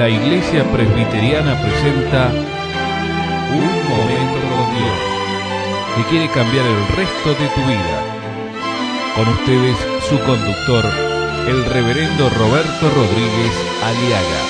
la Iglesia Presbiteriana presenta Un Momento con Dios, que quiere cambiar el resto de tu vida. Con ustedes, su conductor, el reverendo Roberto Rodríguez Aliaga.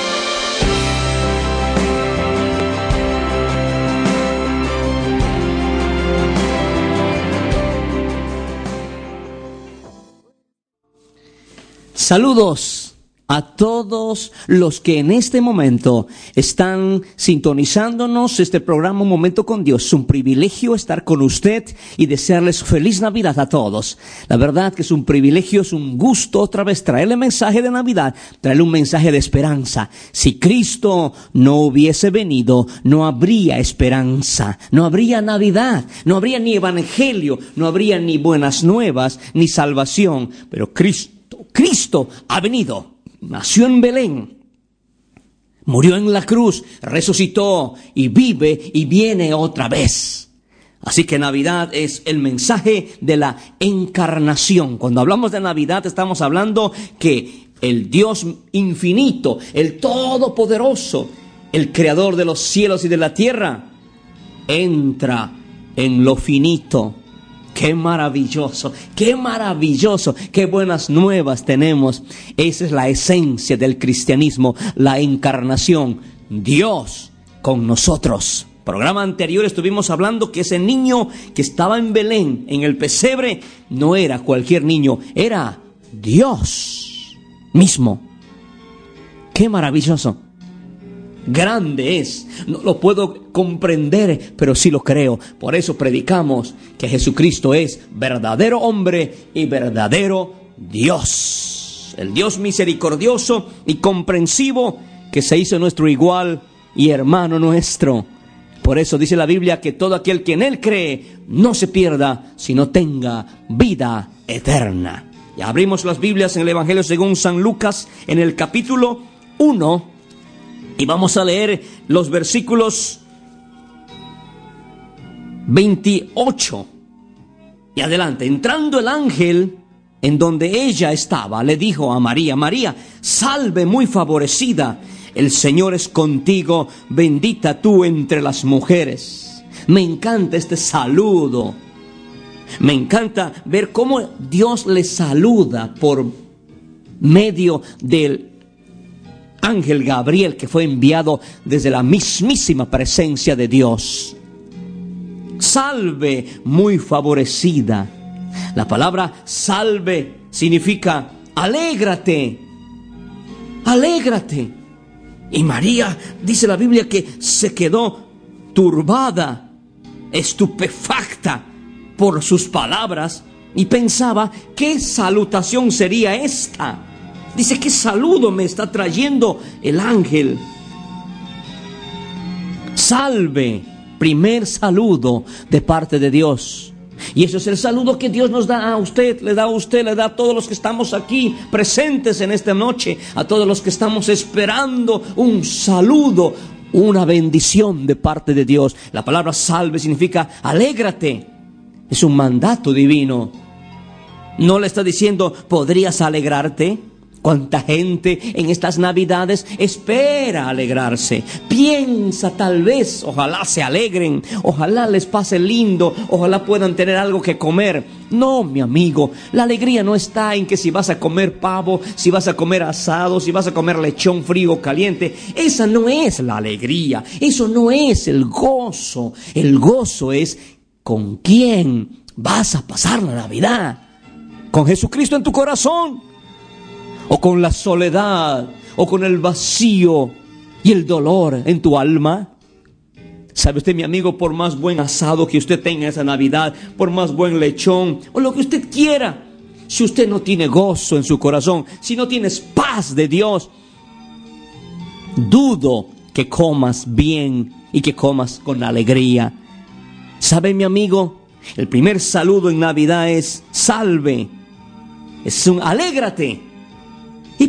Saludos a todos los que en este momento están sintonizándonos este programa Un Momento con Dios. Es un privilegio estar con usted y desearles feliz Navidad a todos. La verdad que es un privilegio, es un gusto otra vez traerle mensaje de Navidad, traerle un mensaje de esperanza. Si Cristo no hubiese venido, no habría esperanza, no habría Navidad, no habría ni evangelio, no habría ni buenas nuevas, ni salvación. Pero Cristo, Cristo ha venido nació en Belén, murió en la cruz, resucitó y vive y viene otra vez. Así que Navidad es el mensaje de la encarnación. Cuando hablamos de Navidad estamos hablando que el Dios infinito, el todopoderoso, el creador de los cielos y de la tierra, entra en lo finito Qué maravilloso, qué maravilloso, qué buenas nuevas tenemos. Esa es la esencia del cristianismo, la encarnación, Dios con nosotros. Programa anterior estuvimos hablando que ese niño que estaba en Belén, en el pesebre, no era cualquier niño, era Dios mismo. Qué maravilloso grande es. No lo puedo comprender, pero sí lo creo. Por eso predicamos que Jesucristo es verdadero hombre y verdadero Dios. El Dios misericordioso y comprensivo que se hizo nuestro igual y hermano nuestro. Por eso dice la Biblia que todo aquel que en Él cree no se pierda, sino tenga vida eterna. Y abrimos las Biblias en el Evangelio según San Lucas en el capítulo 1 y vamos a leer los versículos 28 y adelante. Entrando el ángel en donde ella estaba, le dijo a María, María, salve muy favorecida, el Señor es contigo, bendita tú entre las mujeres. Me encanta este saludo. Me encanta ver cómo Dios le saluda por medio del ángel Gabriel que fue enviado desde la mismísima presencia de Dios. Salve muy favorecida. La palabra salve significa alégrate, alégrate. Y María, dice la Biblia, que se quedó turbada, estupefacta por sus palabras y pensaba, ¿qué salutación sería esta? Dice, ¿qué saludo me está trayendo el ángel? Salve, primer saludo de parte de Dios. Y eso es el saludo que Dios nos da a usted, le da a usted, le da a todos los que estamos aquí presentes en esta noche, a todos los que estamos esperando un saludo, una bendición de parte de Dios. La palabra salve significa alégrate. Es un mandato divino. No le está diciendo, ¿podrías alegrarte? Cuánta gente en estas navidades espera alegrarse. Piensa tal vez, ojalá se alegren, ojalá les pase lindo, ojalá puedan tener algo que comer. No, mi amigo, la alegría no está en que si vas a comer pavo, si vas a comer asado, si vas a comer lechón frío o caliente. Esa no es la alegría, eso no es el gozo. El gozo es con quién vas a pasar la Navidad. Con Jesucristo en tu corazón o con la soledad, o con el vacío y el dolor en tu alma. ¿Sabe usted, mi amigo, por más buen asado que usted tenga esa Navidad, por más buen lechón, o lo que usted quiera, si usted no tiene gozo en su corazón, si no tienes paz de Dios, dudo que comas bien y que comas con alegría. ¿Sabe, mi amigo? El primer saludo en Navidad es salve. Es un alégrate.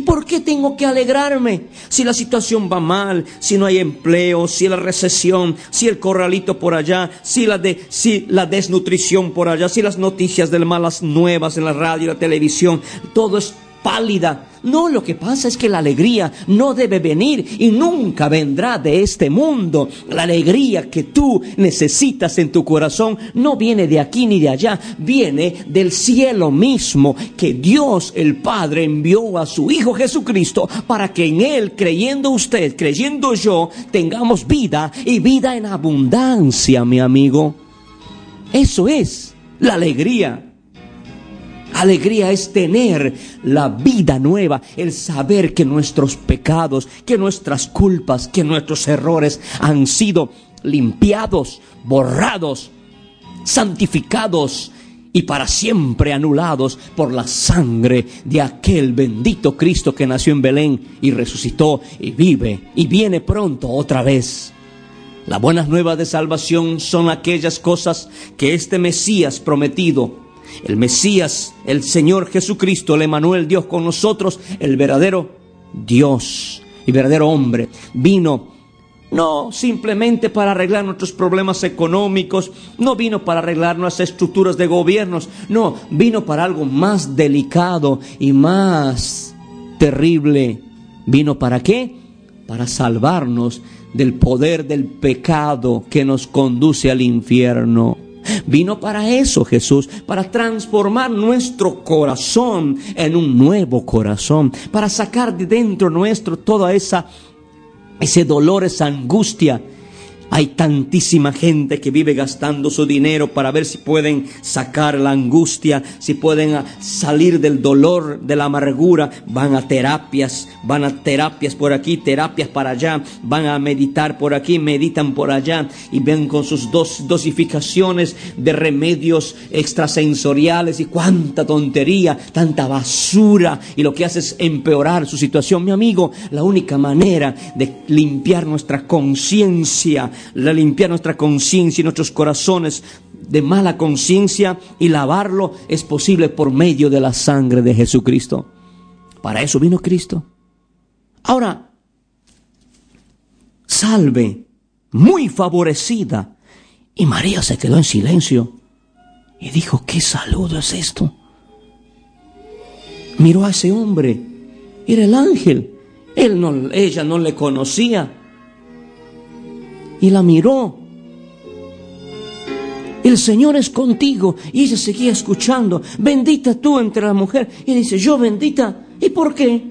¿Y por qué tengo que alegrarme? Si la situación va mal, si no hay empleo, si la recesión, si el corralito por allá, si la, de, si la desnutrición por allá, si las noticias de malas nuevas en la radio y la televisión, todo es pálida. No, lo que pasa es que la alegría no debe venir y nunca vendrá de este mundo. La alegría que tú necesitas en tu corazón no viene de aquí ni de allá, viene del cielo mismo que Dios el Padre envió a su Hijo Jesucristo para que en Él, creyendo usted, creyendo yo, tengamos vida y vida en abundancia, mi amigo. Eso es la alegría. Alegría es tener la vida nueva, el saber que nuestros pecados, que nuestras culpas, que nuestros errores han sido limpiados, borrados, santificados y para siempre anulados por la sangre de aquel bendito Cristo que nació en Belén y resucitó y vive y viene pronto otra vez. Las buenas nuevas de salvación son aquellas cosas que este Mesías prometido el Mesías, el Señor Jesucristo, el Emanuel, Dios con nosotros, el verdadero Dios y verdadero hombre, vino no simplemente para arreglar nuestros problemas económicos, no vino para arreglar nuestras estructuras de gobiernos, no, vino para algo más delicado y más terrible. ¿Vino para qué? Para salvarnos del poder del pecado que nos conduce al infierno. Vino para eso Jesús, para transformar nuestro corazón en un nuevo corazón, para sacar de dentro nuestro toda esa ese dolor, esa angustia hay tantísima gente que vive gastando su dinero para ver si pueden sacar la angustia, si pueden ah, salir del dolor, de la amargura. Van a terapias, van a terapias por aquí, terapias para allá. Van a meditar por aquí, meditan por allá y ven con sus dos dosificaciones de remedios extrasensoriales y cuánta tontería, tanta basura. Y lo que hace es empeorar su situación. Mi amigo, la única manera de limpiar nuestra conciencia la limpiar nuestra conciencia y nuestros corazones de mala conciencia y lavarlo es posible por medio de la sangre de Jesucristo. Para eso vino Cristo. Ahora, salve, muy favorecida. Y María se quedó en silencio y dijo, ¿qué saludo es esto? Miró a ese hombre, era el ángel. Él no, ella no le conocía y la miró. El Señor es contigo. Y ella seguía escuchando. Bendita tú entre la mujer. Y dice, yo bendita. ¿Y por qué?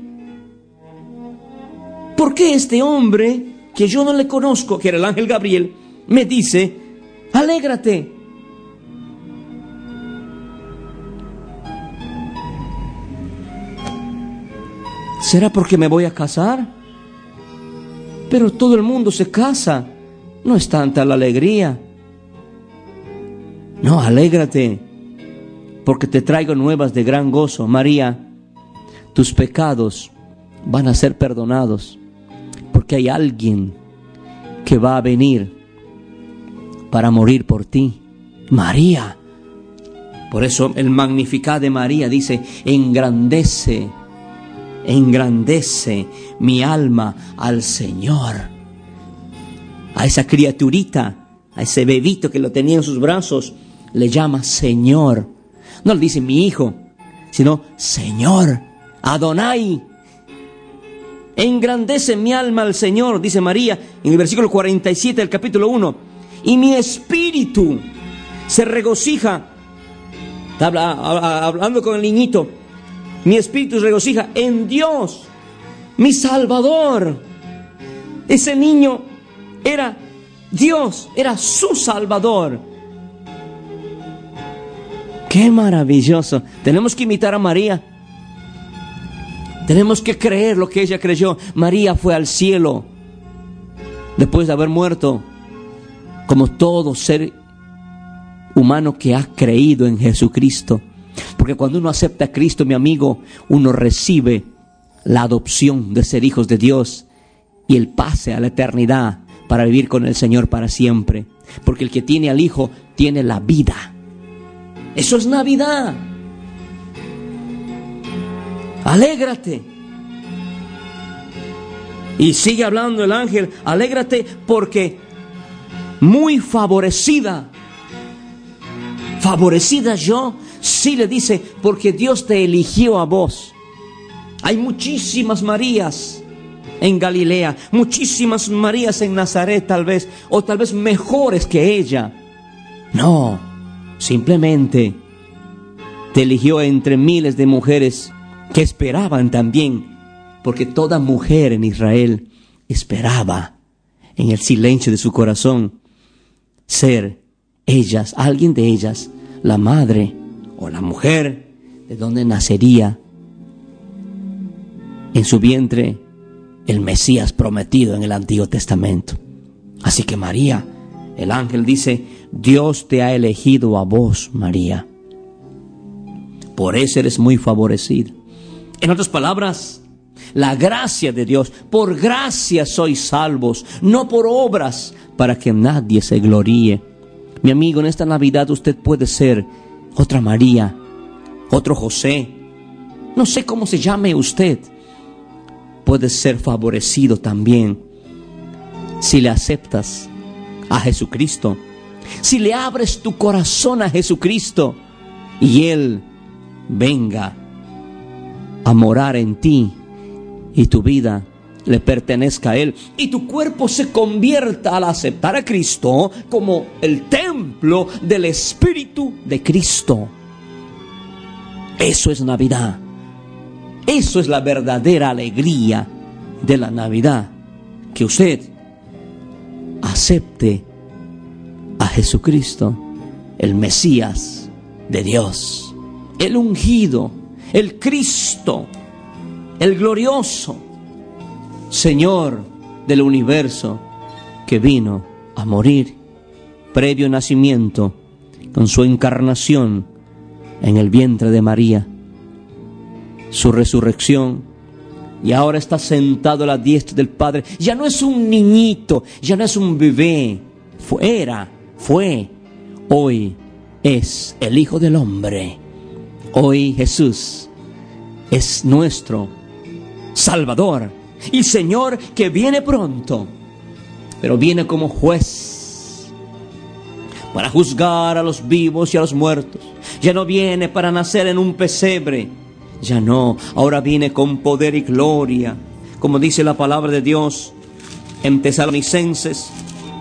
¿Por qué este hombre, que yo no le conozco, que era el ángel Gabriel, me dice, alégrate? ¿Será porque me voy a casar? Pero todo el mundo se casa no es tanta la alegría. No, alégrate, porque te traigo nuevas de gran gozo. María, tus pecados van a ser perdonados, porque hay alguien que va a venir para morir por ti. María. Por eso el magnificat de María dice, engrandece, engrandece mi alma al Señor a esa criaturita, a ese bebito que lo tenía en sus brazos, le llama Señor. No le dice mi hijo, sino Señor, Adonai. Engrandece mi alma al Señor, dice María en el versículo 47 del capítulo 1. Y mi espíritu se regocija, hablando con el niñito, mi espíritu se regocija en Dios, mi Salvador. Ese niño era Dios, era su Salvador. Qué maravilloso. Tenemos que imitar a María. Tenemos que creer lo que ella creyó. María fue al cielo después de haber muerto, como todo ser humano que ha creído en Jesucristo. Porque cuando uno acepta a Cristo, mi amigo, uno recibe la adopción de ser hijos de Dios y el pase a la eternidad para vivir con el Señor para siempre. Porque el que tiene al Hijo tiene la vida. Eso es Navidad. Alégrate. Y sigue hablando el ángel, alégrate porque muy favorecida, favorecida yo, sí le dice, porque Dios te eligió a vos. Hay muchísimas Marías en Galilea, muchísimas Marías en Nazaret tal vez, o tal vez mejores que ella. No, simplemente te eligió entre miles de mujeres que esperaban también, porque toda mujer en Israel esperaba en el silencio de su corazón ser ellas, alguien de ellas, la madre o la mujer de donde nacería en su vientre el Mesías prometido en el Antiguo Testamento. Así que María, el ángel dice, Dios te ha elegido a vos, María. Por eso eres muy favorecida. En otras palabras, la gracia de Dios, por gracia sois salvos, no por obras, para que nadie se gloríe. Mi amigo, en esta Navidad usted puede ser otra María, otro José, no sé cómo se llame usted, puedes ser favorecido también si le aceptas a Jesucristo, si le abres tu corazón a Jesucristo y Él venga a morar en ti y tu vida le pertenezca a Él y tu cuerpo se convierta al aceptar a Cristo como el templo del Espíritu de Cristo. Eso es Navidad. Eso es la verdadera alegría de la Navidad. Que usted acepte a Jesucristo, el Mesías de Dios, el ungido, el Cristo, el glorioso Señor del universo que vino a morir previo nacimiento con su encarnación en el vientre de María su resurrección y ahora está sentado a la diestra del Padre. Ya no es un niñito, ya no es un bebé. Fuera, fue, hoy es el Hijo del Hombre. Hoy Jesús es nuestro Salvador y Señor que viene pronto, pero viene como juez para juzgar a los vivos y a los muertos. Ya no viene para nacer en un pesebre ya no, ahora viene con poder y gloria, como dice la palabra de Dios en Tesalonicenses.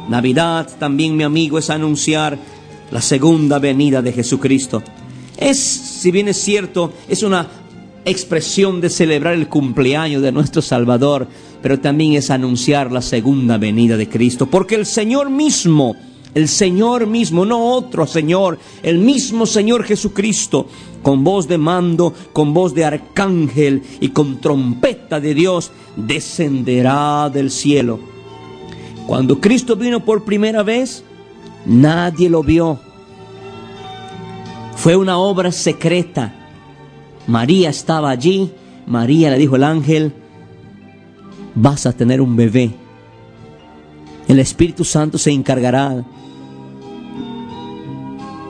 Navidad también, mi amigo, es anunciar la segunda venida de Jesucristo. Es, si bien es cierto, es una expresión de celebrar el cumpleaños de nuestro Salvador, pero también es anunciar la segunda venida de Cristo, porque el Señor mismo, el Señor mismo, no otro Señor, el mismo Señor Jesucristo, con voz de mando, con voz de arcángel y con trompeta de Dios, descenderá del cielo. Cuando Cristo vino por primera vez, nadie lo vio. Fue una obra secreta. María estaba allí. María le dijo al ángel, vas a tener un bebé. El Espíritu Santo se encargará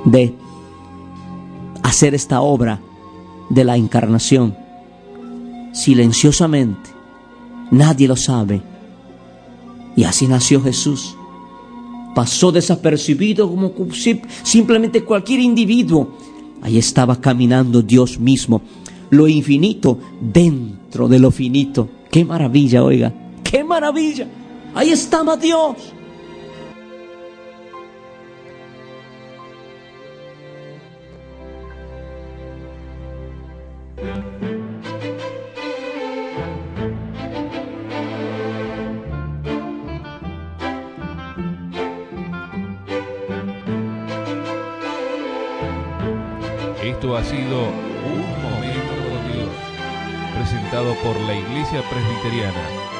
de hacer esta obra de la encarnación silenciosamente. Nadie lo sabe. Y así nació Jesús. Pasó desapercibido como simplemente cualquier individuo. Ahí estaba caminando Dios mismo. Lo infinito dentro de lo finito. Qué maravilla, oiga. Qué maravilla. Ahí estaba Dios. Esto ha sido Un Momento con Dios, presentado por la Iglesia Presbiteriana.